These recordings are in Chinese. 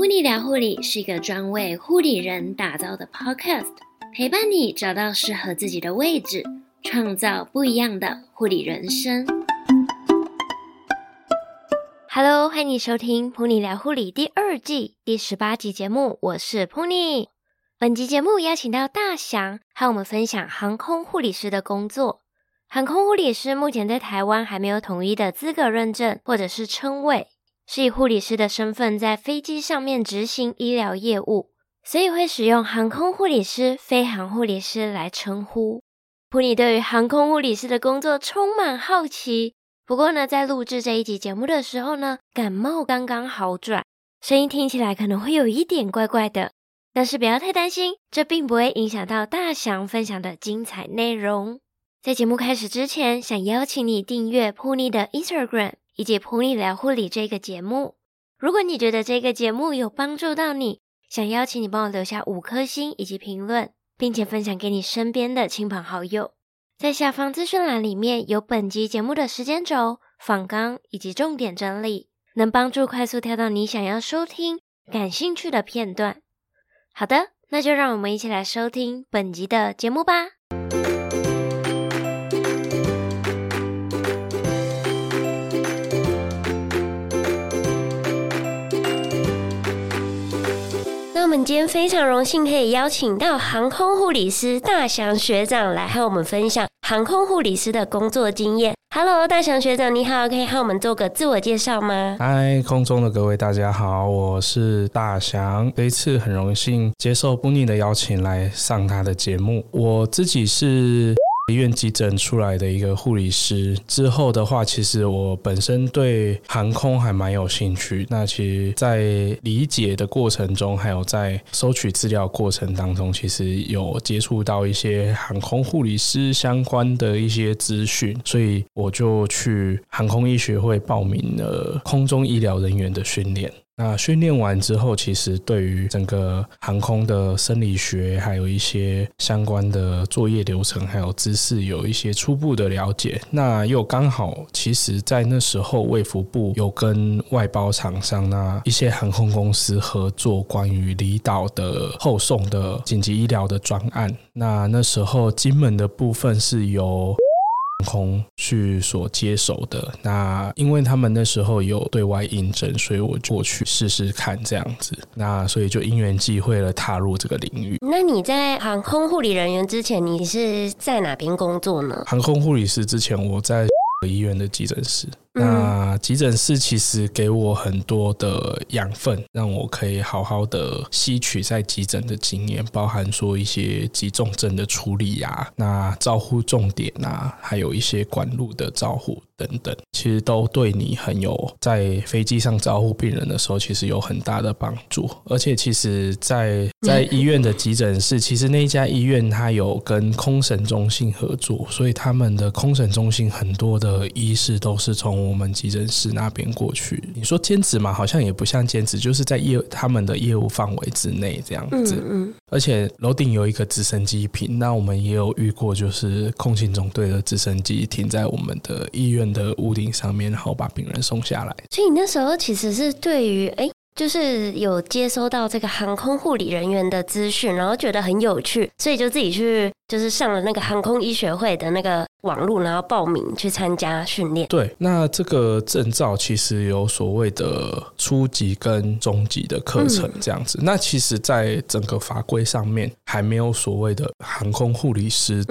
噗妮聊护理是一个专为护理人打造的 podcast，陪伴你找到适合自己的位置，创造不一样的护理人生。Hello，欢迎收听《噗妮聊护理》第二季第十八集节目，我是噗妮。本集节目邀请到大翔，和我们分享航空护理师的工作。航空护理师目前在台湾还没有统一的资格认证或者是称谓，是以护理师的身份在飞机上面执行医疗业务，所以会使用航空护理师、飞航护理师来称呼。普尼对于航空护理师的工作充满好奇，不过呢，在录制这一集节目的时候呢，感冒刚刚好转，声音听起来可能会有一点怪怪的。但是不要太担心，这并不会影响到大翔分享的精彩内容。在节目开始之前，想邀请你订阅普尼的 Instagram 以及噗妮聊护理这个节目。如果你觉得这个节目有帮助到你，想邀请你帮我留下五颗星以及评论，并且分享给你身边的亲朋好友。在下方资讯栏里面有本集节目的时间轴、访纲以及重点整理，能帮助快速跳到你想要收听、感兴趣的片段。好的，那就让我们一起来收听本集的节目吧。那我们今天非常荣幸可以邀请到航空护理师大翔学长来和我们分享航空护理师的工作经验。Hello，大翔学长，你好，可以和我们做个自我介绍吗？嗨，空中的各位大家好，我是大翔。这一次很荣幸接受布尼的邀请来上他的节目。我自己是医院急诊出来的一个护理师，之后的话，其实我本身对航空还蛮有兴趣。那其实，在理解的过程中，还有在收取资料过程当中，其实有接触到一些航空护理师相关的一些资讯，所以我就去航空医学会报名了空中医疗人员的训练。那训练完之后，其实对于整个航空的生理学，还有一些相关的作业流程，还有知识，有一些初步的了解。那又刚好，其实在那时候，卫福部有跟外包厂商那一些航空公司合作，关于离岛的后送的紧急医疗的专案。那那时候金门的部分是由空去所接手的，那因为他们那时候有对外应征，所以我就过去试试看这样子，那所以就因缘际会了踏入这个领域。那你在航空护理人员之前，你是在哪边工作呢？航空护理师之前我在医院的急诊室。那急诊室其实给我很多的养分，让我可以好好的吸取在急诊的经验，包含说一些急重症的处理啊，那照护重点啊，还有一些管路的照护等等，其实都对你很有在飞机上照护病人的时候，其实有很大的帮助。而且其实在，在在医院的急诊室，其实那家医院它有跟空诊中心合作，所以他们的空诊中心很多的医师都是从我们急诊室那边过去，你说兼职嘛，好像也不像兼职，就是在业他们的业务范围之内这样子。嗯嗯。而且楼顶有一个直升机坪，那我们也有遇过，就是空勤总队的直升机停在我们的医院的屋顶上面，然后把病人送下来。所以你那时候其实是对于哎。就是有接收到这个航空护理人员的资讯，然后觉得很有趣，所以就自己去就是上了那个航空医学会的那个网络，然后报名去参加训练。对，那这个证照其实有所谓的初级跟中级的课程这样子。嗯、那其实，在整个法规上面还没有所谓的航空护理师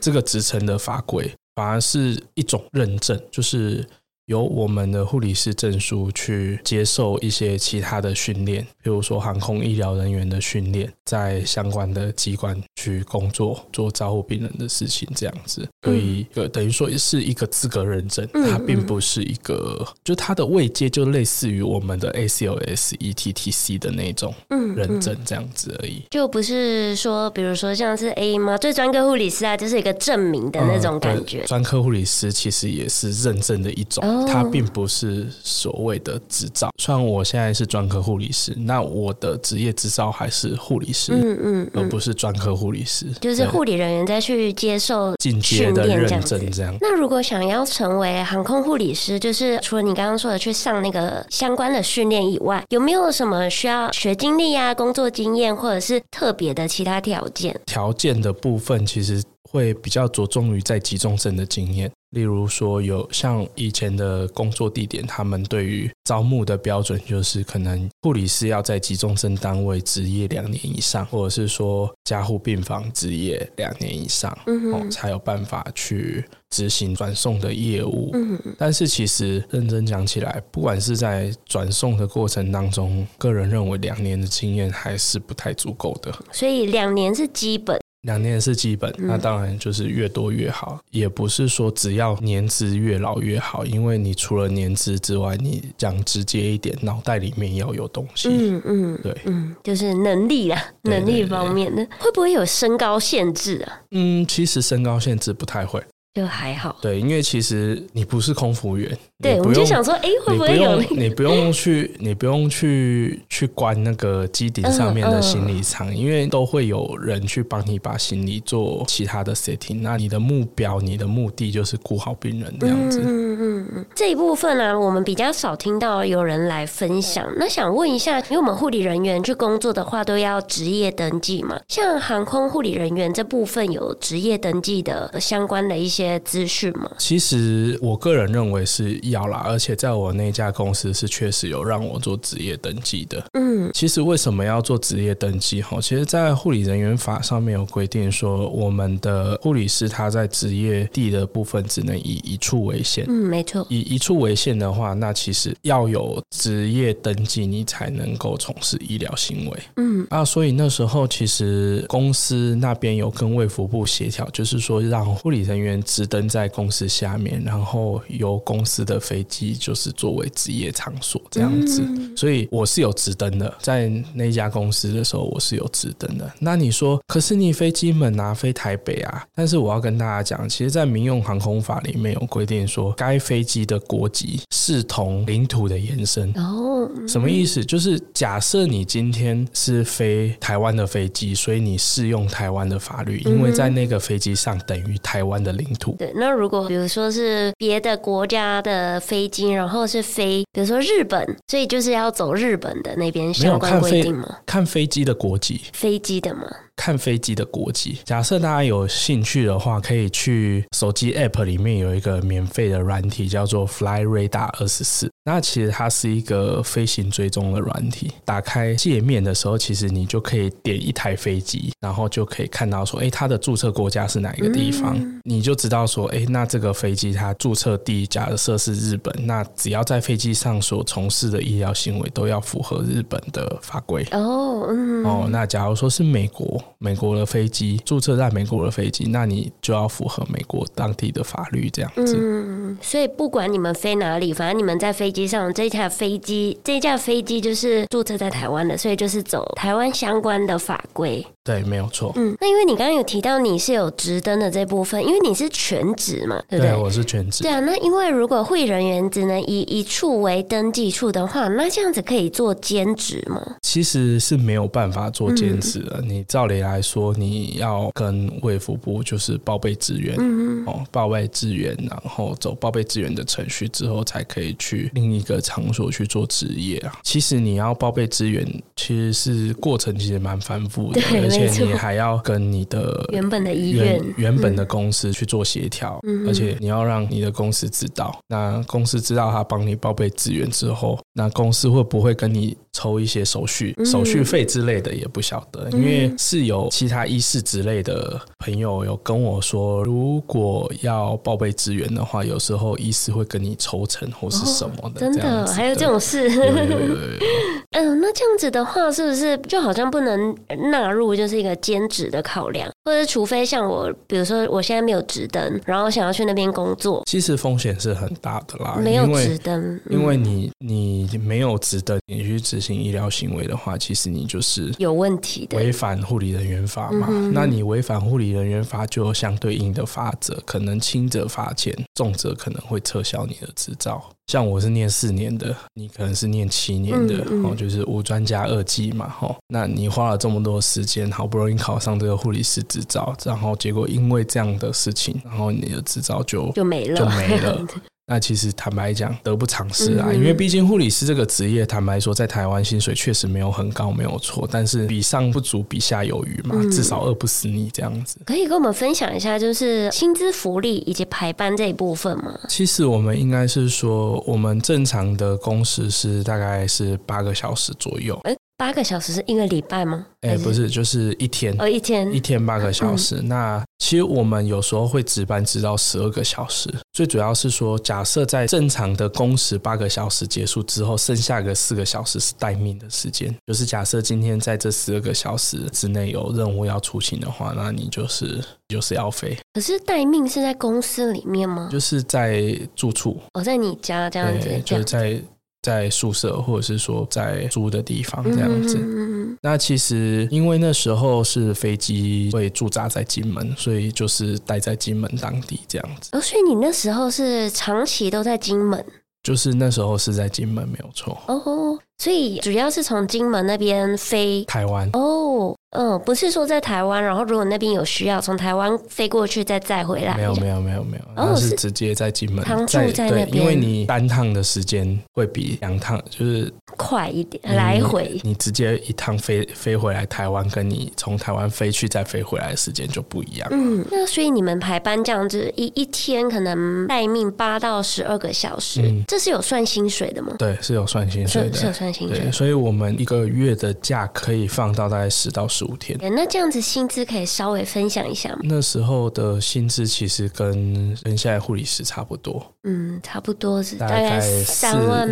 这个职称的法规，反而是一种认证，就是。由我们的护理师证书去接受一些其他的训练，比如说航空医疗人员的训练，在相关的机关去工作，做照顾病人的事情，这样子，所以等于说是一个资格认证，它并不是一个，就它的位阶就类似于我们的 ACLS、ETTC 的那种认证这样子而已，就不是说，比如说像是 A 吗？最专科护理师啊，就是一个证明的那种感觉。专科护理师其实也是认证的一种。哦，它并不是所谓的执照。虽然我现在是专科护理师，那我的职业执照还是护理师，嗯嗯，而不是专科护理师。就是护理人员再去接受进阶的认证这样。那如果想要成为航空护理师，就是除了你刚刚说的去上那个相关的训练以外，有没有什么需要学经历啊、工作经验，或者是特别的其他条件？条件的部分其实会比较着重于在急重症的经验。例如说，有像以前的工作地点，他们对于招募的标准就是，可能护理师要在急重症单位执业两年以上，或者是说加护病房执业两年以上，嗯，哦，才有办法去执行转送的业务。嗯，但是其实认真讲起来，不管是在转送的过程当中，个人认为两年的经验还是不太足够的。所以两年是基本。两年是基本，那当然就是越多越好，嗯。也不是说只要年资越老越好，因为你除了年资之外，你讲直接一点，脑袋里面要有东西。嗯嗯，对，嗯，就是能力啊，能力方面的，会不会有身高限制啊？嗯，其实身高限制不太会。就还好，对，因为其实你不是空服员，对，我们就想说，哎，会不会有？你不用去，你不用去去关那个机顶上面的行李舱，因为都会有人去帮你把行李做其他的 setting。那你的目标，你的目的就是顾好病人这样子。嗯嗯嗯，这一部分呢，我们比较少听到有人来分享。那想问一下，因为我们护理人员去工作的话，都要职业登记嘛？像航空护理人员这部分有职业登记的相关的一些。些资讯吗？其实我个人认为是要啦，而且在我那家公司是确实有让我做职业登记的。嗯，其实为什么要做职业登记？哈，其实，在护理人员法上面有规定说，我们的护理师他在职业地的部分只能以一处为限。嗯，没错。以一处为限的话，那其实要有职业登记，你才能够从事医疗行为。嗯啊，所以那时候其实公司那边有跟卫福部协调，就是说让护理人员。直登在公司下面，然后由公司的飞机就是作为职业场所这样子，所以我是有直登的，在那家公司的时候我是有直登的。那你说，可是你飞金门啊，飞台北啊？但是我要跟大家讲，其实，在民用航空法里面有规定说，该飞机的国籍视同领土的延伸。哦，什么意思？就是假设你今天是飞台湾的飞机，所以你适用台湾的法律，因为在那个飞机上等于台湾的领土。对，那如果比如说是别的国家的飞机，然后是飞，比如说日本，所以就是要走日本的那边相关规定吗？看飞机的国籍，飞机的吗？看飞机的国籍。假设大家有兴趣的话，可以去手机 App 里面有一个免费的软体，叫做 Fly Radar 二十四。那其实它是一个飞行追踪的软体。打开界面的时候，其实你就可以点一台飞机，然后就可以看到说，哎，它的注册国家是哪一个地方，嗯、你就知道说，哎，那这个飞机它注册地假设是日本，那只要在飞机上所从事的医疗行为都要符合日本的法规。哦，嗯，哦，那假如说是美国。美国的飞机注册在美国的飞机，那你就要符合美国当地的法律这样子。嗯，所以不管你们飞哪里，反正你们在飞机上，这架飞机这架飞机就是注册在台湾的，所以就是走台湾相关的法规。对，没有错。嗯，那因为你刚刚有提到你是有直登的这部分，因为你是全职嘛，对不对？对，我是全职。对啊，那因为如果会人员只能以一处为登记处的话，那这样子可以做兼职吗？其实是没有办法做兼职的。嗯、你照理来说，你要跟卫福部就是报备支援，嗯哦，报备支援，然后走报备支援的程序之后，才可以去另一个场所去做职业啊。其实你要报备资源，其实是过程其实蛮繁复的。而且你还要跟你的 原本的医院、原本的公司去做协调，嗯、而且你要让你的公司知道，那公司知道他帮你报备资源之后，那公司会不会跟你抽一些手续、手续费之类的也不晓得，因为是有其他医师之类的朋友有跟我说，如果要报备资源的话，有时候医师会跟你抽成或是什么的，哦、真的还有这种事。嗯，那这样子的话，是不是就好像不能纳入就？是一个兼职的考量，或者除非像我，比如说我现在没有直登，然后想要去那边工作，其实风险是很大的啦。没有直登，因为你你没有直登，你去执行医疗行为的话，其实你就是有问题的，违反护理人员法嘛。嗯、那你违反护理人员法，就有相对应的法则，可能轻者罚钱，重者可能会撤销你的执照。像我是念四年的，你可能是念七年的，哦、嗯嗯，就是无专加二级嘛，哦。那你花了这么多时间，好不容易考上这个护理师执照，然后结果因为这样的事情，然后你的执照就就没了，就没了。那其实坦白讲，得不偿失啊，因为毕竟护理师这个职业，坦白说，在台湾薪水确实没有很高，没有错。但是比上不足，比下有余嘛，至少饿不死你这样子。可以跟我们分享一下，就是薪资福利以及排班这一部分吗？其实我们应该是说，我们正常的工时是大概是八个小时左右。八个小时是一个礼拜吗？哎、欸，不是，就是一天。哦，一天，一天八个小时。嗯、那其实我们有时候会值班值到十二个小时。最主要是说，假设在正常的工时八个小时结束之后，剩下个四个小时是待命的时间。就是假设今天在这十二个小时之内有任务要出勤的话，那你就是就是要飞。可是待命是在公司里面吗？就是在住处。哦，在你家这样子。对，就是在。在宿舍，或者是说在租的地方这样子。嗯、那其实因为那时候是飞机会驻扎在金门，所以就是待在金门当地这样子。哦，所以你那时候是长期都在金门？就是那时候是在金门，没有错。哦，所以主要是从金门那边飞台湾。哦。嗯，不是说在台湾，然后如果那边有需要，从台湾飞过去再载回来。没有没有没有没有，然后是直接在金门常住在那边，因为你单趟的时间会比两趟就是快一点，来回你，你直接一趟飞飞回来台湾，跟你从台湾飞去再飞回来的时间就不一样。嗯，那所以你们排班这样子，一一天可能待命八到十二个小时，嗯，这是有算薪水的吗？对，是有算薪水的，是有算薪水。所以我们一个月的假可以放到大概十到十五天，那这样子薪资可以稍微分享一下吗？那时候的薪资其实跟跟现在护理师差不多，嗯，差不多是大概三万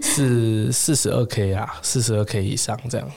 四 四十二 K 啊，四十二 K 以上这样。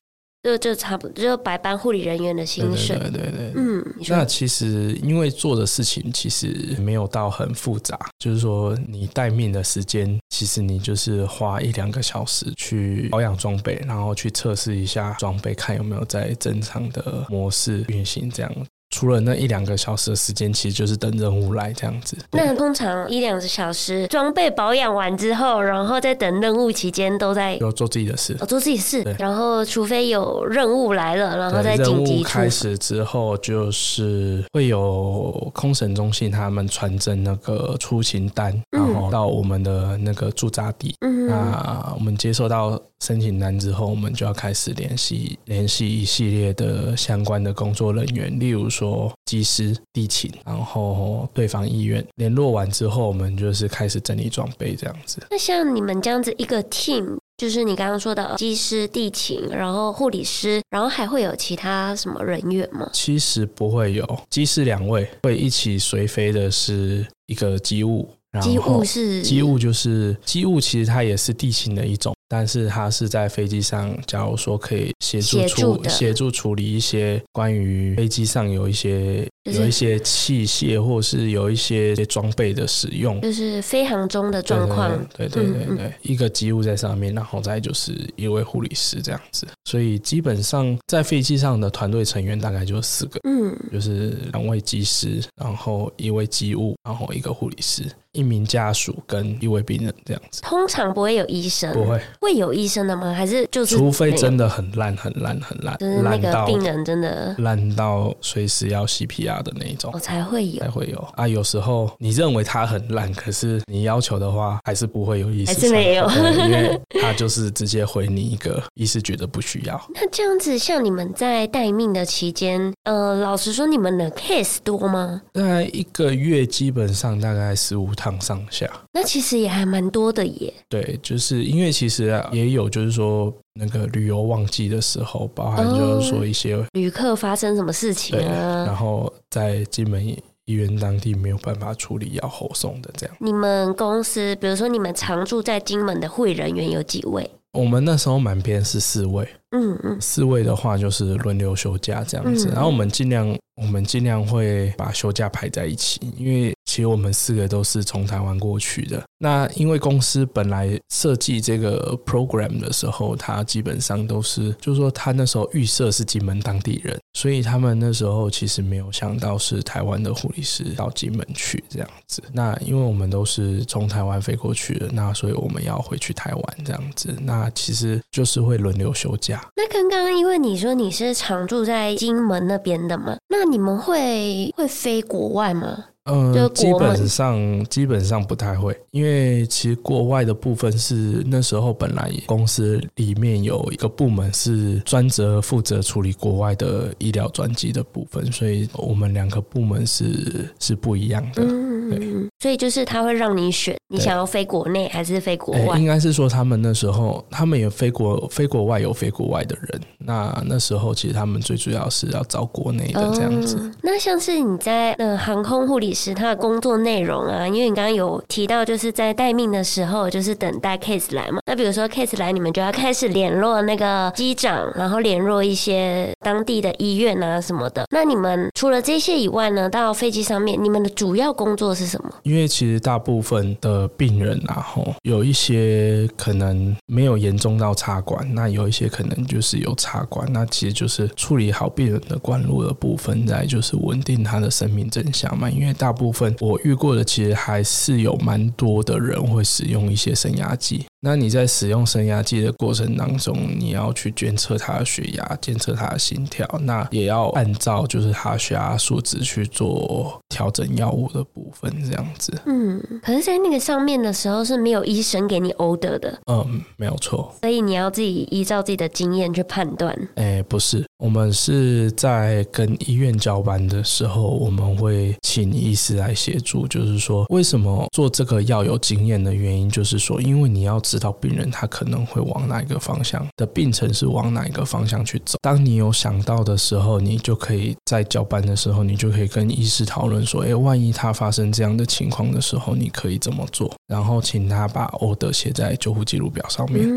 就就差不多，就白班护理人员的薪水。对对对，对，嗯。那其实因为做的事情其实没有到很复杂，就是说你待命的时间，其实你就是花一两个小时去保养装备，然后去测试一下装备，看有没有在正常的模式运行这样。除了那一两个小时的时间，其实就是等任务来这样子。那通常一两个小时装备保养完之后，然后在等任务期间都在有做自己的事，哦，做自己的事。然后除非有任务来了，然后再紧急开始之后，就是会有空审中心他们传真那个出勤单，然后到我们的那个驻扎地。嗯，那我们接收到申请单之后，我们就要开始联系联系一系列的相关的工作人员，例如说。说机师、地勤，然后对方医院联络完之后，我们就是开始整理装备这样子。那像你们这样子一个 team，就是你刚刚说的机师、地勤，然后护理师，然后还会有其他什么人员吗？其实不会有，机师两位会一起随飞的是一个机务，然后机务是机务就是机务，其实它也是地勤的一种。但是他是在飞机上，假如说可以协助处协助处理一些关于飞机上有一些有一些器械或是有一些装备的使用，就是飞行中的状况。对对对对对，一个机务在上面，然后再就是一位护理师这样子。所以基本上在飞机上的团队成员大概就四个，嗯，就是两位机师，然后一位机务，然后一个护理师。一名家属跟一位病人这样子，通常不会有医生，不会会有医生的吗？还是就是除非真的很烂、很烂、很烂，就是那个病人真的烂到随时要 CPR 的那一种，我才会有，才会有啊。有时候你认为他很烂，可是你要求的话，还是不会有医生，还是没有，因为他就是直接回你一个医师觉得不需要。那这样子，像你们在待命的期间，呃，老实说，你们的 case 多吗？大概一个月基本上大概十五。趟上下，那其实也还蛮多的耶。对，就是因为其实啊也有，就是说那个旅游旺季的时候，包含就是说一些、哦、旅客发生什么事情啊，然后在金门医院当地没有办法处理，要后送的这样。你们公司，比如说你们常住在金门的护理人员有几位？我们那时候满编是四位，嗯嗯，四位的话就是轮流休假这样子，嗯、然后我们尽量我们尽量会把休假排在一起，因为其实我们四个都是从台湾过去的。那因为公司本来设计这个 program 的时候，他基本上都是，就是说他那时候预设是金门当地人，所以他们那时候其实没有想到是台湾的护理师到金门去这样子。那因为我们都是从台湾飞过去的，那所以我们要回去台湾这样子。那其实就是会轮流休假。那刚刚因为你说你是常住在金门那边的嘛，那你们会会飞国外吗？嗯，基本上基本上不太会，因为其实国外的部分是那时候本来公司里面有一个部门是专责负责处理国外的医疗专机的部分，所以我们两个部门是是不一样的。嗯，对，所以就是他会让你选，你想要飞国内还是飞国外？应该是说他们那时候他们有飞国飞国外有飞国外的人，那那时候其实他们最主要是要找国内的这样子。嗯，那像是你在呃航空护理。是他的工作内容啊，因为你刚刚有提到，就是在待命的时候，就是等待 case 来嘛。那比如说 case 来，你们就要开始联络那个机长，然后联络一些当地的医院啊什么的。那你们除了这些以外呢，到飞机上面，你们的主要工作是什么？因为其实大部分的病人啊，吼，有一些可能没有严重到插管，那有一些可能就是有插管，那其实就是处理好病人的管路的部分，再就是稳定他的生命真相嘛，因为。大部分我遇过的，其实还是有蛮多的人会使用一些升压剂。那你在使用升压剂的过程当中，你要去监测他的血压，监测他的心跳，那也要按照就是他血压数值去做调整药物的部分，这样子。嗯，可是，在那个上面的时候是没有医生给你 order 的。嗯，没有错。所以你要自己依照自己的经验去判断。哎，不是，我们是在跟医院交班的时候，我们会请医医师来协助。就是说，为什么做这个要有经验的原因，就是说，因为你要。知道病人他可能会往哪一个方向的病程是往哪一个方向去走。当你有想到的时候，你就可以在交班的时候，你就可以跟医师讨论说：“诶，万一他发生这样的情况的时候，你可以怎么做？”然后请他把 order 写在救护记录表上面。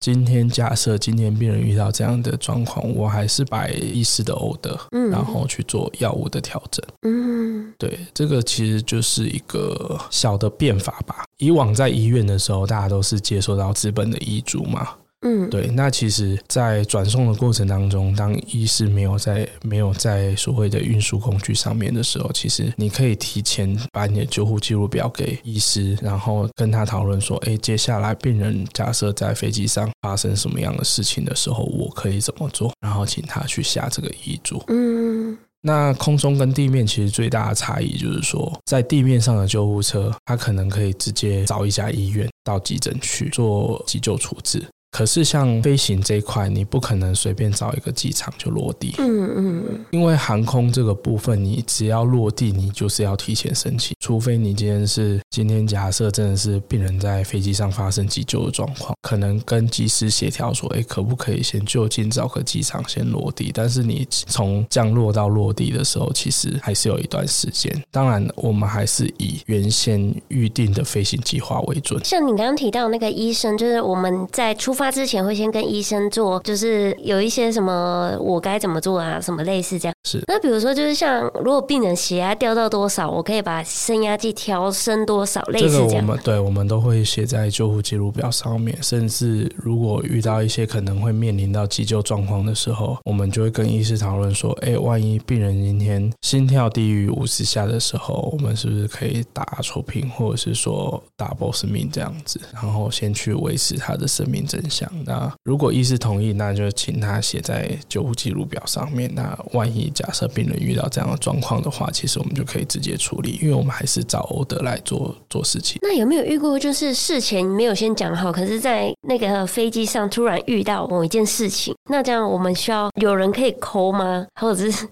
今天假设今天病人遇到这样的状况，我还是把医师的 order，然后去做药物的调整。嗯，对，这个其实就是一个小的变法吧。以往在医院的时候，大家都是接受到资本的医嘱嘛。嗯，对。那其实，在转送的过程当中，当医师没有在没有在所谓的运输工具上面的时候，其实你可以提前把你的救护记录表给医师，然后跟他讨论说：“哎，接下来病人假设在飞机上发生什么样的事情的时候，我可以怎么做？”然后请他去下这个遗嘱。嗯，那空中跟地面其实最大的差异就是说，在地面上的救护车，它可能可以直接找一家医院到急诊去做急救处置。可是像飞行这一块，你不可能随便找一个机场就落地。嗯嗯。因为航空这个部分，你只要落地，你就是要提前申请，除非你今天是今天假设真的是病人在飞机上发生急救的状况，可能跟机师协调说，哎，可不可以先就近找个机场先落地？但是你从降落到落地的时候，其实还是有一段时间。当然，我们还是以原先预定的飞行计划为准。像你刚刚提到那个医生，就是我们在出发。发之前会先跟医生做，就是有一些什么我该怎么做啊，什么类似这样。是。那比如说，就是像如果病人血压掉到多少，我可以把升压剂调升多少，类似这样。这个我们对，我们都会写在救护记录表上面。甚至如果遇到一些可能会面临到急救状况的时候，我们就会跟医师讨论说：哎，万一病人今天心跳低于五十下的时候，我们是不是可以打抽瓶，或者是说打波斯命这样子，然后先去维持他的生命真相。那如果医师同意，那就请他写在救护记录表上面。那万一假设病人遇到这样的状况的话，其实我们就可以直接处理，因为我们还是照 order 来做做事情。那有没有遇过，就是事前没有先讲好，可是在那个飞机上突然遇到某一件事情，那这样我们需要有人可以 call 吗？或者是？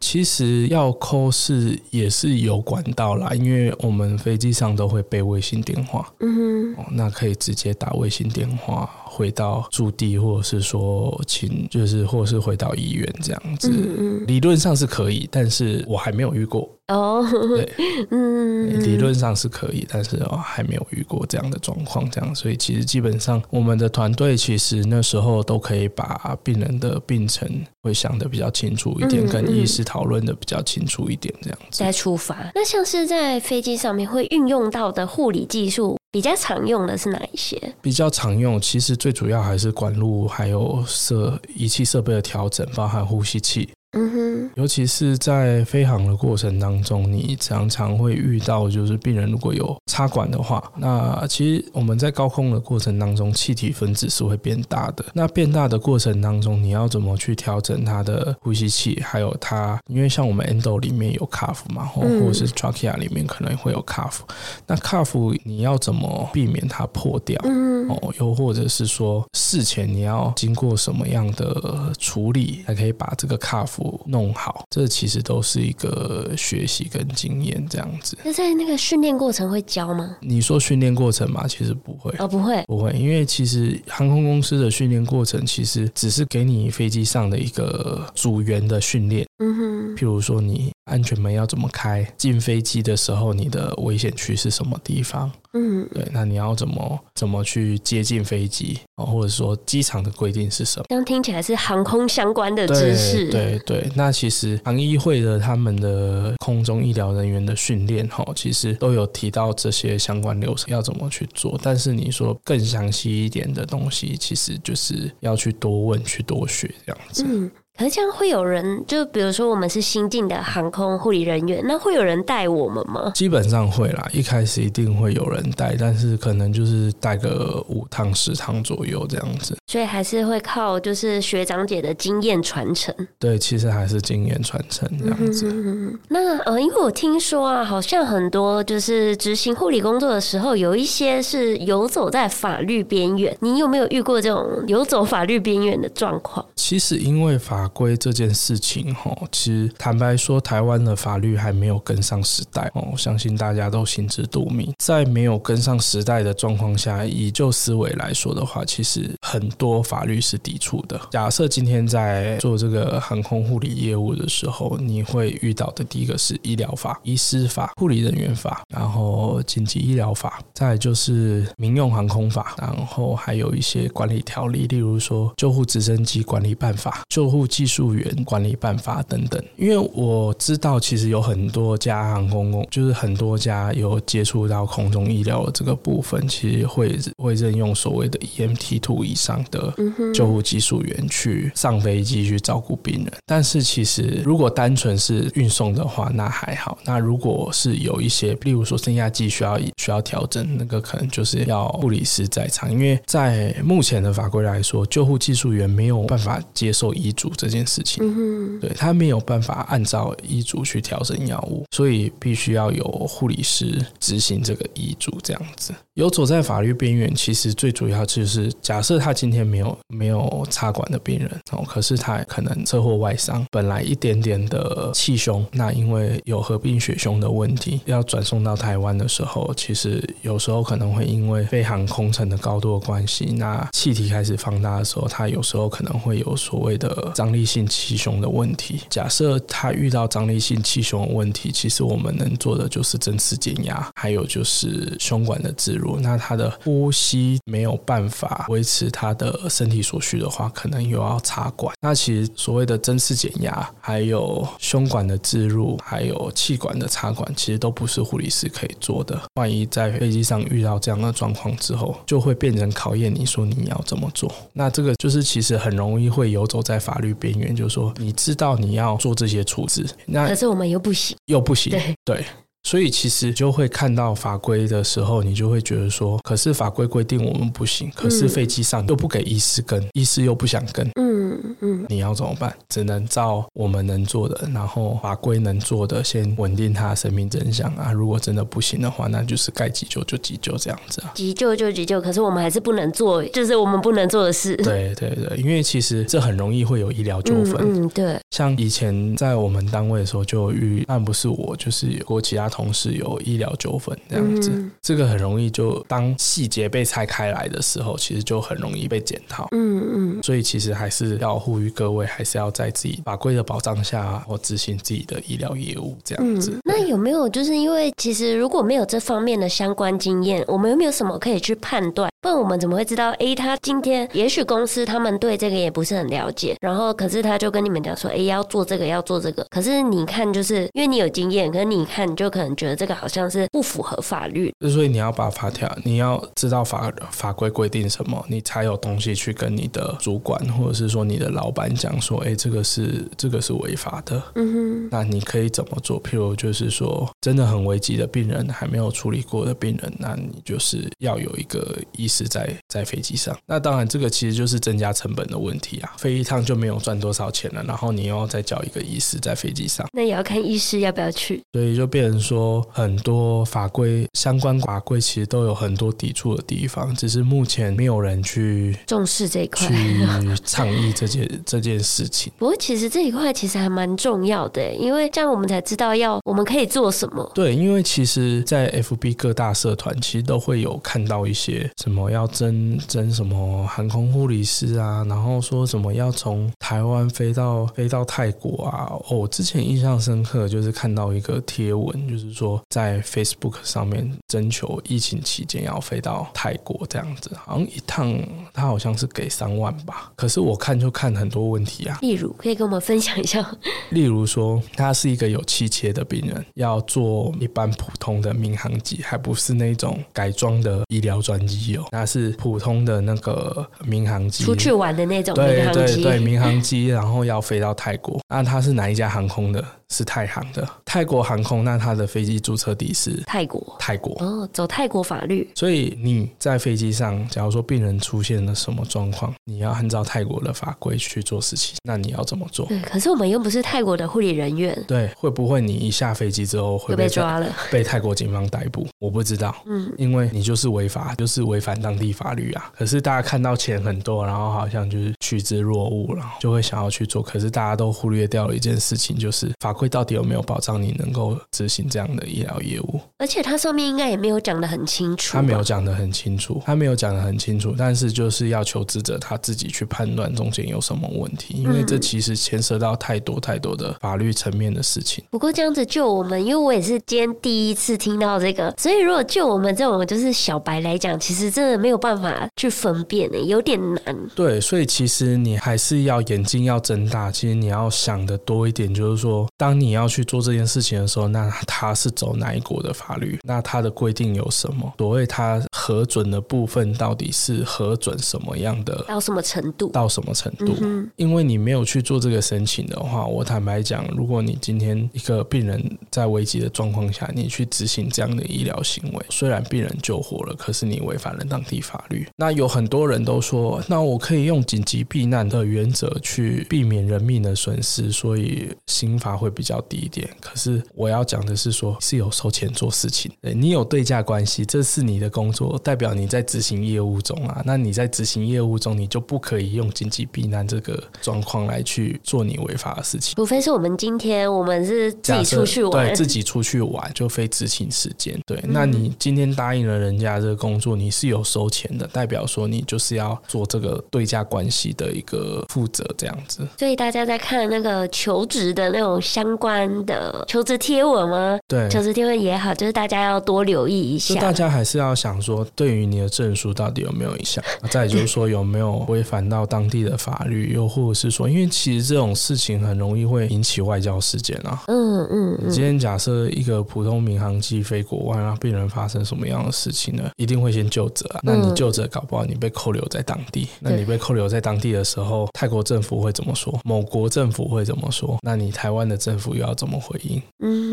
其实要 call 是也是有管道啦，因为我们飞机上都会备卫星电话。嗯哼，哦，那可以直接打卫星电话。回到驻地，或者是说请，就是或者是回到医院这样子。嗯嗯，理论上是可以，但是我还没有遇过。哦，对，嗯，理论上是可以，但是哦，还没有遇过这样的状况，这样，所以其实基本上我们的团队其实那时候都可以把病人的病程会想得比较清楚一点，跟医师讨论的比较清楚一点，这样子再出发。那像是在飞机上面会运用到的护理技术，比较常用的是哪一些？比较常用，其实最主要还是管路，还有设仪器设备的调整，包含呼吸器。嗯哼，尤其是在飞航的过程当中，你常常会遇到，就是病人如果有插管的话，那其实我们在高空的过程当中，气体分子是会变大的。那变大的过程当中，你要怎么去调整它的呼吸器？还有它，因为像我们 endo 里面有 cuff 嘛，或或者是 trachea 里面可能会有 cuff。那 cuff 你要怎么避免它破掉？哦，又或者是说事前你要经过什么样的处理，才可以把这个 cuff 弄好，这其实都是一个学习跟经验这样子。那在那个训练过程会教吗？你说训练过程嘛，其实不会哦，不会，不会，因为其实航空公司的训练过程其实只是给你飞机上的一个组员的训练。嗯哼，譬如说你安全门要怎么开，进飞机的时候你的危险区是什么地方？嗯，对，那你要怎么怎么去接近飞机啊？或者说机场的规定是什么？这样听起来是航空相关的知识。对对对，那其实航医会的他们的空中医疗人员的训练哈，其实都有提到这些相关流程要怎么去做。但是你说更详细一点的东西，其实就是要去多问、去多学这样子。嗯。可是这样会有人，就比如说我们是新进的航空护理人员，那会有人带我们吗？基本上会啦，一开始一定会有人带，但是可能就是带个五趟十趟左右这样子。所以还是会靠就是学长姐的经验传承。对，其实还是经验传承这样子。嗯、那呃，因为我听说啊，好像很多就是执行护理工作的时候，有一些是游走在法律边缘。你有没有遇过这种游走法律边缘的状况？其实因为法规这件事情，哈，其实坦白说，台湾的法律还没有跟上时代哦。相信大家都心知肚明，在没有跟上时代的状况下，以旧思维来说的话，其实很多法律是抵触的。假设今天在做这个航空护理业务的时候，你会遇到的第一个是医疗法、医师法、护理人员法，然后紧急医疗法，再就是民用航空法，然后还有一些管理条例，例如说救护直升机管理。办法、救护机技术员管理办法等等，因为我知道其实有很多家航空公，就是很多家有接触到空中医疗的这个部分，其实会会任用所谓的 EMT two 以上的救护技术员去上飞机去照顾病人。但是其实如果单纯是运送的话，那还好。那如果是有一些，例如说升压机需要需要调整，那个可能就是要护理师在场，因为在目前的法规来说，救护技术员没有办法。接受医嘱这件事情，嗯、对他没有办法按照医嘱去调整药物，所以必须要有护理师执行这个医嘱，这样子。游走在法律边缘，其实最主要就是假设他今天没有没有插管的病人哦，可是他可能车祸外伤，本来一点点的气胸，那因为有合并血胸的问题，要转送到台湾的时候，其实有时候可能会因为飞航空程的高度的关系，那气体开始放大的时候，他有时候可能会有所谓的张力性气胸的问题。假设他遇到张力性气胸的问题，其实我们能做的就是针刺减压，还有就是胸管的置入。那他的呼吸没有办法维持他的身体所需的话，可能又要插管。那其实所谓的针刺减压，还有胸管的置入，还有气管的插管，其实都不是护理师可以做的。万一在飞机上遇到这样的状况之后，就会变成考验你说你要怎么做。那这个就是其实很容易会游走在法律边缘，就是说你知道你要做这些处置，那可是我们又不行，又不行，对对。所以其实就会看到法规的时候，你就会觉得说，可是法规规定我们不行，可是飞机上又不给医师跟，医师又不想跟，嗯嗯，你要怎么办？只能照我们能做的，然后法规能做的，先稳定他的生命真相啊。如果真的不行的话，那就是该急救就急救这样子啊。急救就急救，可是我们还是不能做，就是我们不能做的事。对对对，因为其实这很容易会有医疗纠纷。嗯，对。像以前在我们单位的时候就遇，但不是我，就是有过其他同。同事有医疗纠纷这样子，嗯、这个很容易就当细节被拆开来的时候，其实就很容易被检讨。嗯嗯，所以其实还是要呼吁各位，还是要在自己法规的保障下，或执行自己的医疗业务这样子。嗯、那有没有就是因为其实如果没有这方面的相关经验，我们有没有什么可以去判断？不然我们怎么会知道？哎，他今天也许公司他们对这个也不是很了解，然后可是他就跟你们讲说，哎，要做这个，要做这个。可是你看，就是因为你有经验，可是你看，你就可能觉得这个好像是不符合法律。所以你要把法条，你要知道法法规规定什么，你才有东西去跟你的主管或者是说你的老板讲说，哎，这个是这个是违法的。嗯哼。那你可以怎么做？譬如就是说，真的很危急的病人，还没有处理过的病人，那你就是要有一个医师在在飞机上。那当然，这个其实就是增加成本的问题啊，飞一趟就没有赚多少钱了，然后你又要再叫一个医师在飞机上，那也要看医师要不要去。所以就变成说，很多法规相关法规其实都有很多抵触的地方，只是目前没有人去重视这一块，去倡议这件 这件事情。不过，其实这一块其实还蛮重要的，因为这样我们才知道要我们可以做什么。对，因为其实，在 FB 各大社团其实都会有看到一些什么要争争什么航空护理师啊，然后说什么要从台湾飞到飞到泰国啊。哦，我之前印象深刻就是看到一个贴文，就是说在 Facebook 上面征求疫情期间要飞到泰国这样子，好像一趟他好像是给三万吧。可是我看就看很多问题啊，例如可以跟我们分享一下，例如说他是一个有气切的病人，要做一般普通的民航机，还不是那种改装的医疗专机哦，那是普通的那个民航机，出去玩的那种民航机，对对对，民航机，然后要飞到泰国，那他是哪一家航空的？是泰航的泰国航空，那它的飞机注册地是泰国，泰国哦，走泰国法律。所以你在飞机上，假如说病人出现了什么状况，你要按照泰国的法规去做事情，那你要怎么做？对，可是我们又不是泰国的护理人员，对，会不会你一下飞机之后会被，被抓了，被泰国警方逮捕？我不知道，嗯，因为你就是违法，就是违反当地法律啊。可是大家看到钱很多，然后好像就是趋之若鹜，然后就会想要去做。可是大家都忽略掉了一件事情，就是法。会到底有没有保障你能够执行这样的医疗业务？而且它上面应该也没有讲得很清楚。他没有讲得很清楚，他没有讲得很清楚。但是就是要求职者他自己去判断中间有什么问题，因为这其实牵涉到太多太多的法律层面的事情。不过这样子就我们，因为我也是今天第一次听到这个，所以如果就我们这种就是小白来讲，其实真的没有办法去分辨的，有点难。对，所以其实你还是要眼睛要睁大，其实你要想的多一点，就是说。当当你要去做这件事情的时候，那他是走哪一国的法律？那他的规定有什么？所谓他核准的部分到底是核准什么样的？到什么程度？到什么程度？嗯。因为你没有去做这个申请的话，我坦白讲，如果你今天一个病人在危急的状况下，你去执行这样的医疗行为，虽然病人救活了，可是你违反了当地法律。那有很多人都说，那我可以用紧急避难的原则去避免人命的损失，所以刑罚会。比较低一点，可是我要讲的是说，是有收钱做事情，对，你有对价关系，这是你的工作，代表你在执行业务中啊。那你在执行业务中，你就不可以用经济避难这个状况来去做你违法的事情。除非是我们今天我们是自己出去玩，对，自己出去玩就非执行时间。对，那你今天答应了人家这个工作，你是有收钱的，代表说你就是要做这个对价关系的一个负责，这样子。所以大家在看那个求职的那种相。相关的求职贴文吗？对，求职贴文也好，就是大家要多留意一下。大家还是要想说，对于你的证书到底有没有影响？再就是说，有没有违反到当地的法律？又或者是说，因为其实这种事情很容易会引起外交事件啊。嗯嗯。你今天假设一个普通民航机飞国外，让病人发生什么样的事情呢？一定会先就责啊。那你就责搞不好，你被扣留在当地。那你被扣留在当地的时候，泰国政府会怎么说？某国政府会怎么说？那你台湾的政府又要怎么回应？嗯，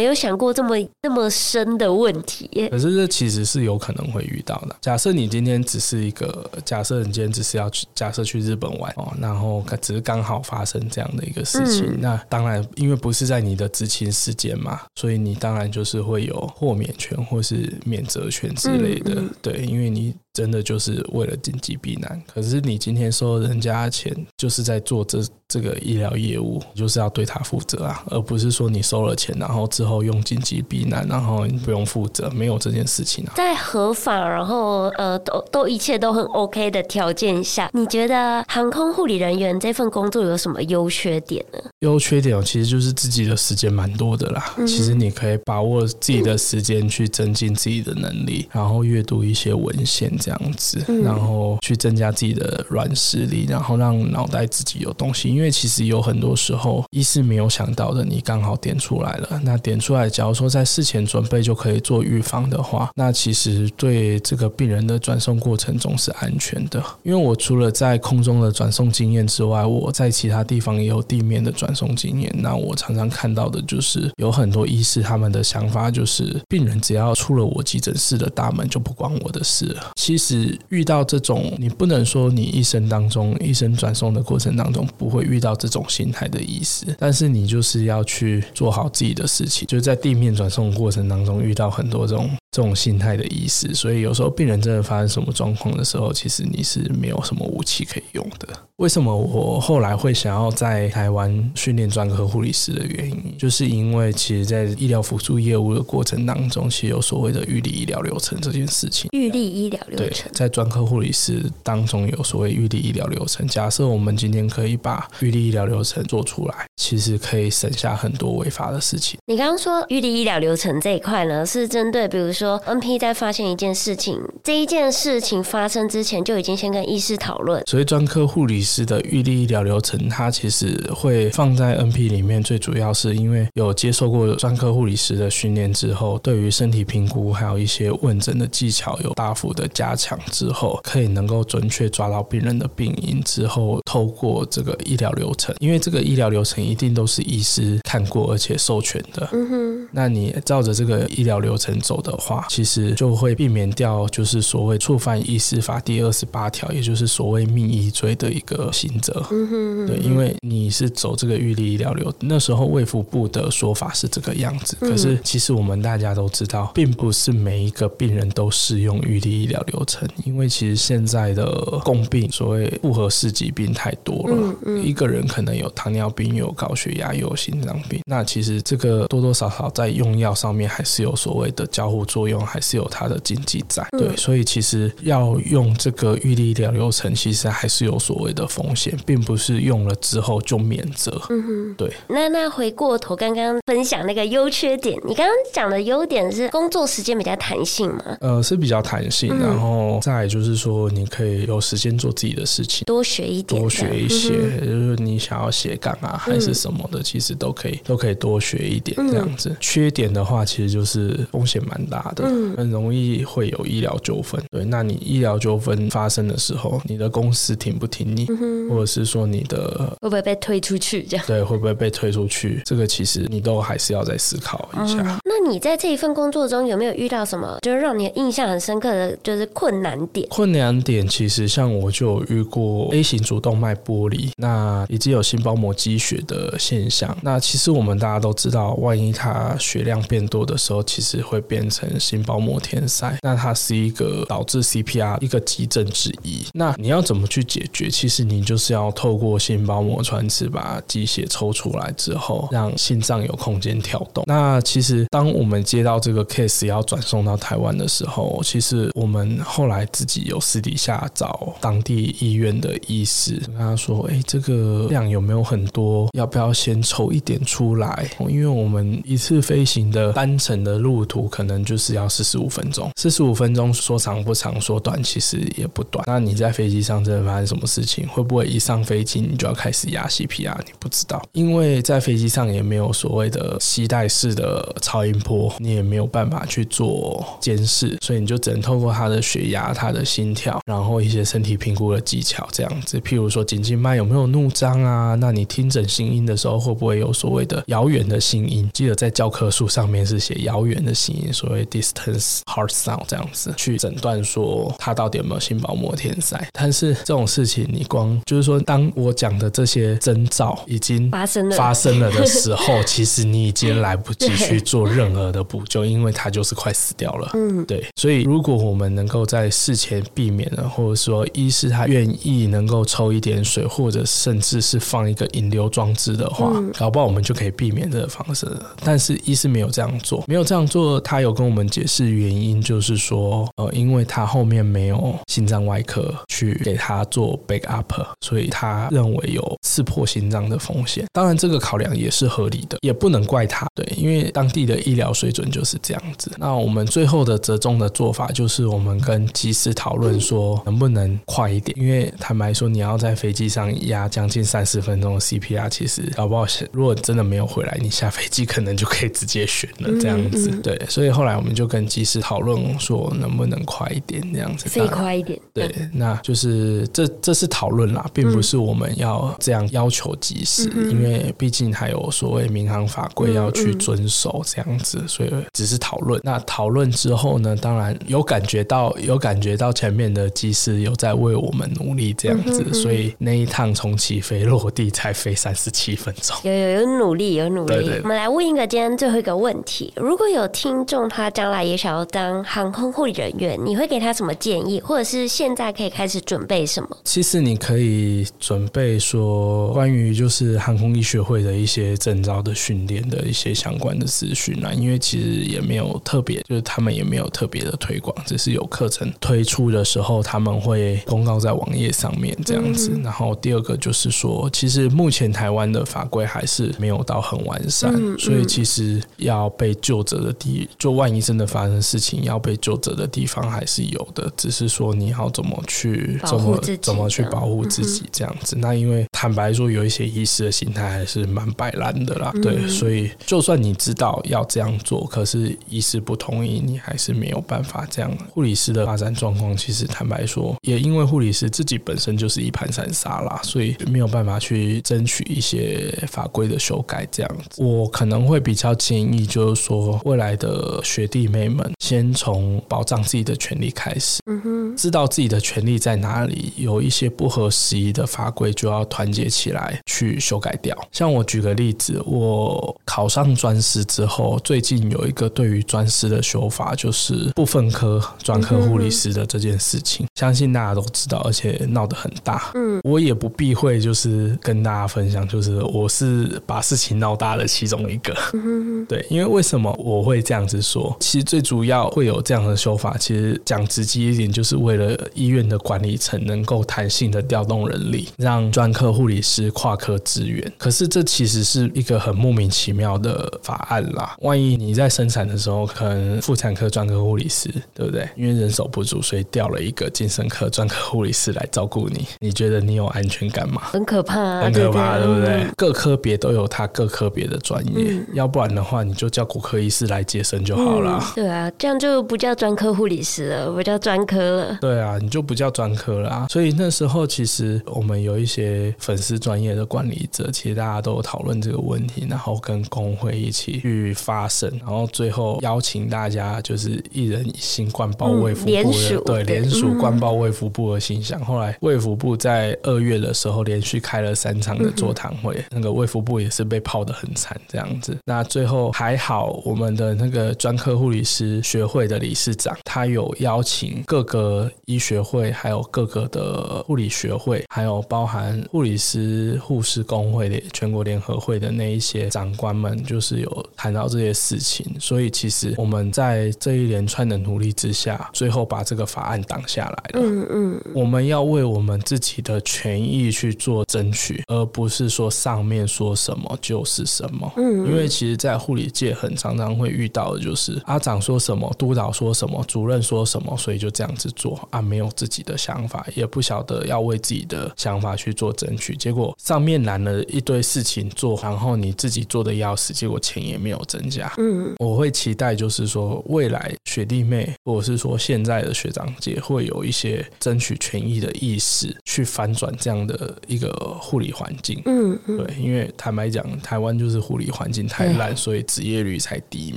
没有想过这么那么深的问题。可是这其实是有可能会遇到的。假设你今天只是一个，假设你今天只是要去，假设去日本玩哦，然后只是刚好发生这样的一个事情，嗯、那当然因为不是在你的执勤时间嘛，所以你当然就是会有豁免权或是免责权之类的。嗯嗯、对，因为你。真的就是为了紧急避难。可是你今天收了人家的钱，就是在做这这个医疗业务，就是要对他负责啊，而不是说你收了钱，然后之后用紧急避难，然后你不用负责，没有这件事情啊。在合法，然后呃，都都一切都很 OK 的条件下，你觉得航空护理人员这份工作有什么优缺点呢？优缺点其实就是自己的时间蛮多的啦。嗯、其实你可以把握自己的时间去增进自己的能力，然后阅读一些文献这样子，嗯、然后去增加自己的软实力，然后让脑袋自己有东西。因为其实有很多时候，医师没有想到的，你刚好点出来了。那点出来，假如说在事前准备就可以做预防的话，那其实对这个病人的转送过程中是安全的。因为我除了在空中的转送经验之外，我在其他地方也有地面的转送经验。那我常常看到的就是有很多医师他们的想法就是，病人只要出了我急诊室的大门就不关我的事了。其实遇到这种，你不能说你一生当中，一生转送的过程当中不会遇到这种心态的意思，但是你就是要去做好自己的事情，就是在地面转送过程当中遇到很多这种。这种心态的意思，所以有时候病人真的发生什么状况的时候，其实你是没有什么武器可以用的。为什么我后来会想要在台湾训练专科护理师的原因，就是因为其实，在医疗辅助业务的过程当中，其实有所谓的预立医疗流程这件事情。预立医疗流程，在专科护理师当中有所谓预立医疗流程。假设我们今天可以把预立医疗流程做出来，其实可以省下很多违法的事情。你刚刚说预立医疗流程这一块呢，是针对比如说。说 NP 在发现一件事情，这一件事情发生之前就已经先跟医师讨论。所以专科护理师的预立医疗流程，它其实会放在 NP 里面，最主要是因为有接受过专科护理师的训练之后，对于身体评估还有一些问诊的技巧有大幅的加强之后，可以能够准确抓到病人的病因之后，透过这个医疗流程，因为这个医疗流程一定都是医师看过而且授权的。嗯哼，那你照着这个医疗流程走的话。其实就会避免掉，就是所谓触犯医师法第二十八条，也就是所谓命医罪的一个刑责。嗯哼，对，因为你是走这个预立医疗流，那时候卫福部的说法是这个样子。可是其实我们大家都知道，并不是每一个病人都适用预立医疗流程，因为其实现在的共病，所谓复合式疾病太多了。一个人可能有糖尿病，又有高血压，又有心脏病，那其实这个多多少少在用药上面还是有所谓的交互作用。作用还是有它的禁忌在，对，所以其实要用这个预立医疗流程，其实还是有所谓的风险，并不是用了之后就免责。嗯哼，对。那那回过头刚刚分享那个优缺点，你刚刚讲的优点是工作时间比较弹性嘛？呃，是比较弹性，然后再就是说你可以有时间做自己的事情，多学一点，多学一些，就是你想要斜杠啊还是什么的，其实都可以，都可以多学一点这样子。缺点的话，其实就是风险蛮大。嗯，很容易会有医疗纠纷。对，那你医疗纠纷发生的时候，你的公司挺不挺你，嗯、或者是说你的会不会被推出去？这样对，会不会被推出去？这个其实你都还是要再思考一下。那你在这一份工作中有没有遇到什么，就是让你印象很深刻的就是困难点？困难点其实像我就有遇过 A 型主动脉剥离，那已经有心包膜积血的现象。那其实我们大家都知道，万一它血量变多的时候，其实会变成。心包膜填塞，那它是一个导致 CPR 一个急症之一。那你要怎么去解决？其实你就是要透过心包膜穿刺把积血抽出来之后，让心脏有空间跳动。那其实当当我们接到这个 case 要转送到台湾的时候，其实我们后来自己有私底下找当地医院的医师，跟他说：“哎，这个量有没有很多？要不要先抽一点出来？因为我们一次飞行的单程的路途可能就是。”要四十五分钟，四十五分钟说长不长，说短其实也不短。那你在飞机上真的发生什么事情？会不会一上飞机你就要开始压 CPR？你不知道，因为在飞机上也没有所谓的携带式的超音波，你也没有办法去做监视，所以你就只能透过他的血压、他的心跳，然后一些身体评估的技巧这样子。譬如说颈静脉有没有怒张啊？那你听诊心音的时候会不会有所谓的遥远的心音？记得在教科书上面是写遥远的心音，所谓。Distance heart sound 这样子去诊断说他到底有没有心包膜填塞，但是这种事情你光就是说，当我讲的这些征兆已经发生了发生了的时候，其实你已经来不及去做任任何的补救，因为他就是快死掉了。嗯，对，所以如果我们能够在事前避免了，或者说一是他愿意能够抽一点水，或者甚至是放一个引流装置的话，嗯、搞不好我们就可以避免这个方式。但是医师没有这样做，没有这样做，他有跟我们解释原因，就是说，呃，因为他后面没有心脏外科去给他做 backup，所以他认为有刺破心脏的风险。当然，这个考量也是合理的，也不能怪他。对，因为当地的医疗水准就是这样子。那我们最后的折中的做法，就是我们跟机师讨论说，能不能快一点？因为坦白说，你要在飞机上压将近三十分钟的 CPR，其实搞不好，如果真的没有回来，你下飞机可能就可以直接选了这样子。对，所以后来我们就跟机师讨论说，能不能快一点这样子，可以快一点。对，那就是这这是讨论啦，并不是我们要这样要求机师，因为毕竟还有所谓民航法规要去遵守这样子，所以只是讨论。那讨论之后呢，当然有感觉到有感觉到前面的机师有在为我们努力这样子，所以那一趟从起飞落地才飞三十七分钟。有有有努力有努力。对对对，我们来问一个今天最后一个问题：如果有听众他将来也想要当航空护理人员，你会给他什么建议，或者是现在可以开始准备什么？其实你可以准备说关于就是航空医学会的一些证照的训练的一些相关的资讯啊，因为其实也没有特别，就是他们也没有特别的推广，只是有课程推出的时候他们会公告在网页上面这样子。然后第二个就是说，其实目前台湾的法规还是没有到很完善，所以其实要被救责的地，就万一真的发生事情要被救责的地方还是有的，只是说你要怎么去怎么怎么去保护自己这样子。那因为坦白说，有一些医师的心态还是蛮摆烂的啦，对，所以就算你知道要这样做，可是医师不同意，你还是没有办法这样。护理师的发展状况，其实坦白说，也因为护理师自己本身就是一盘散沙啦，所以没有办法去争取一些法规的修改这样子。我可能会比较建议，就是说未来的学弟妹们，先从保障自己的权利开始，嗯哼，知道自己的权利在哪里，有一些不合时宜的法规，就要团结起来去修改掉。像我举个例子，我考上专师之后，最近有一个对于专师的修法，就是部分科专科护理师的这件事情，相信大家都知道，而且闹得很大。嗯，我也不避讳，就是跟大家分享，就是我是把事情闹大的其中一个。嗯，对，因为为什么我会这样子说？其实最主要会有这样的修法，其实讲直接一点，就是为了医院的管理层能够弹性的调动人力，让专科护理师跨科支援。可是这其实是一个很莫名其妙的法案啦。万一你在生产的时候，可能妇产科专科护理师，对不对？因为人手不足，所以调了一个精神科专科护理师来照顾你。你觉得你有安全感吗？很可怕啊，很可怕，对不对？各科别都有他各科别的专业，要不然的话，你就叫骨科医师来接生就好了。对啊，这样就不叫专科护理师了，不叫专科了。对啊，你就不叫专科了啊。所以那时候其实我们有一些粉丝专业的管理者，其实大家都有讨论这个问题，然后跟工会一起去发声，然后最后邀请大家就是一人一信灌爆卫福部的，嗯、对，联署灌爆卫福部的信箱。后来卫福部在二月的时候连续开了三场的座谈会，那个卫福部也是被泡得很惨，这样子。那最后还好，我们的那个专科护理师学会的理事长，他有邀请各个医学会，还有各个的护理学会，还有包含护理师、护士工会的全国联合会的那一些长官们，就是有谈到这些事情。所以其实我们在这一连串的努力之下，最后把这个法案挡下来了。嗯嗯，我们要为我们自己的权益去做争取，而不是说上面说什么就是什么。嗯，因为其实，在护理界很常常会遇到的就是阿长说什么，督导说什么，主任说什么，所以就这样子做啊，没有自己的想法，也不晓得要为自己的想法去做争取，结果上面揽了一堆事情做，然后你自己做的要死，结果钱也没有增加。嗯，我会期待就是说，未来学弟妹或者是说现在的学长姐会有一些争取权益的意识，去反转这样的一个护理环境。嗯，对，因为坦白讲，台湾就是护理环境太烂，所以职业率才低嘛。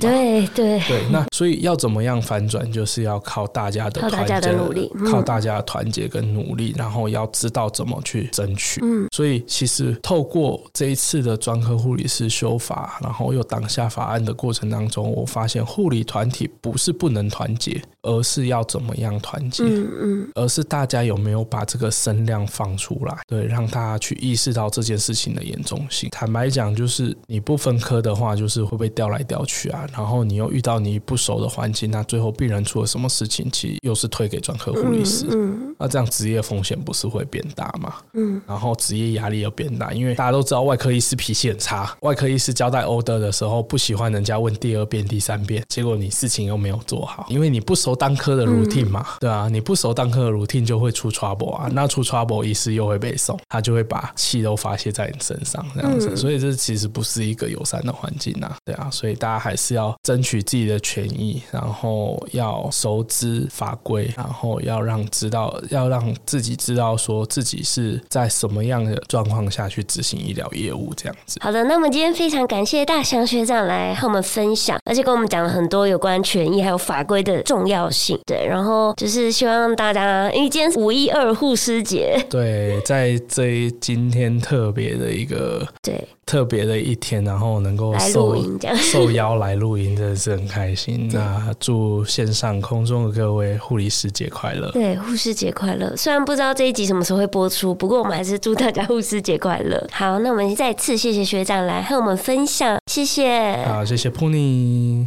对对对，那所以要怎么样反转？就是要靠大家的靠大家的努力，嗯、靠大家的团结跟努力，然后要知道怎么去争取。嗯，所以其实透过这一次的专科护理师修法，然后又挡下法案的过程当中，我发现护理团体不是不能团结，而是要怎么样团结？嗯嗯，而是大家有没有把这个声量放出来？对，让大家去意识到这件事情的严重性。坦白讲，就是你不分科的话，就是会被调来调去啊。然后你又遇到你不熟的环境，那最后病人出了什么事情，其实又是推给专科护理师。嗯，那这样职业风险不是会变大吗？嗯，然后职业压力又变大，因为大家都知道外科医师脾气很差，外科医师交代 order 的时候不喜欢人家问第二遍、第三遍，结果你事情又没有做好，因为你不熟当科的 routine 嘛，对啊，你不熟当科的 routine 就会出 trouble 啊，那出 trouble 医师又会被送，他就会把气都发泄在你身上，这样子，所以这其实不是一个友善的环境啊，对啊，所以大家还是要争取自己的权益，然后要熟知法规，然后要让知道，要让自己知道说自己是在什么样的状况下去执行医疗业务，这样子。好的，那么今天非常感谢大祥学长来和我们分享，而且跟我们讲了很多有关权益还有法规的重要性。对，然后就是希望大家，因为今天五一二护师节，对，在这今天特别的一个对。特别的一天，然后能够受 受邀来录音，真的是很开心。那祝线上空中的各位护理师节快乐！对，护士节快乐！虽然不知道这一集什么时候会播出，不过我们还是祝大家护士节快乐。好，那我们再次谢谢学长来和我们分享，谢谢。好，谢谢 Pony，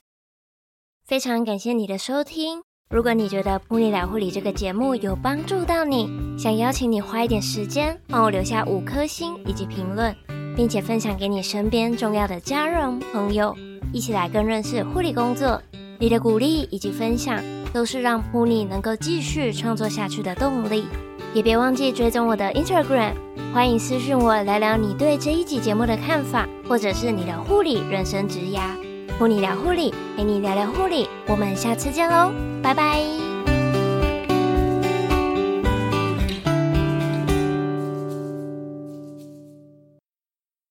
非常感谢你的收听。如果你觉得《Puni 聊护理》这个节目有帮助到你，想邀请你花一点时间帮我留下五颗星以及评论。并且分享给你身边重要的家人朋友，一起来更认识护理工作。你的鼓励以及分享，都是让 Puni 能够继续创作下去的动力。也别忘记追踪我的 Instagram，欢迎私讯我聊聊你对这一集节目的看法，或者是你的护理人生职涯。Puni 聊护理，陪你聊聊护理，我们下次见喽，拜拜。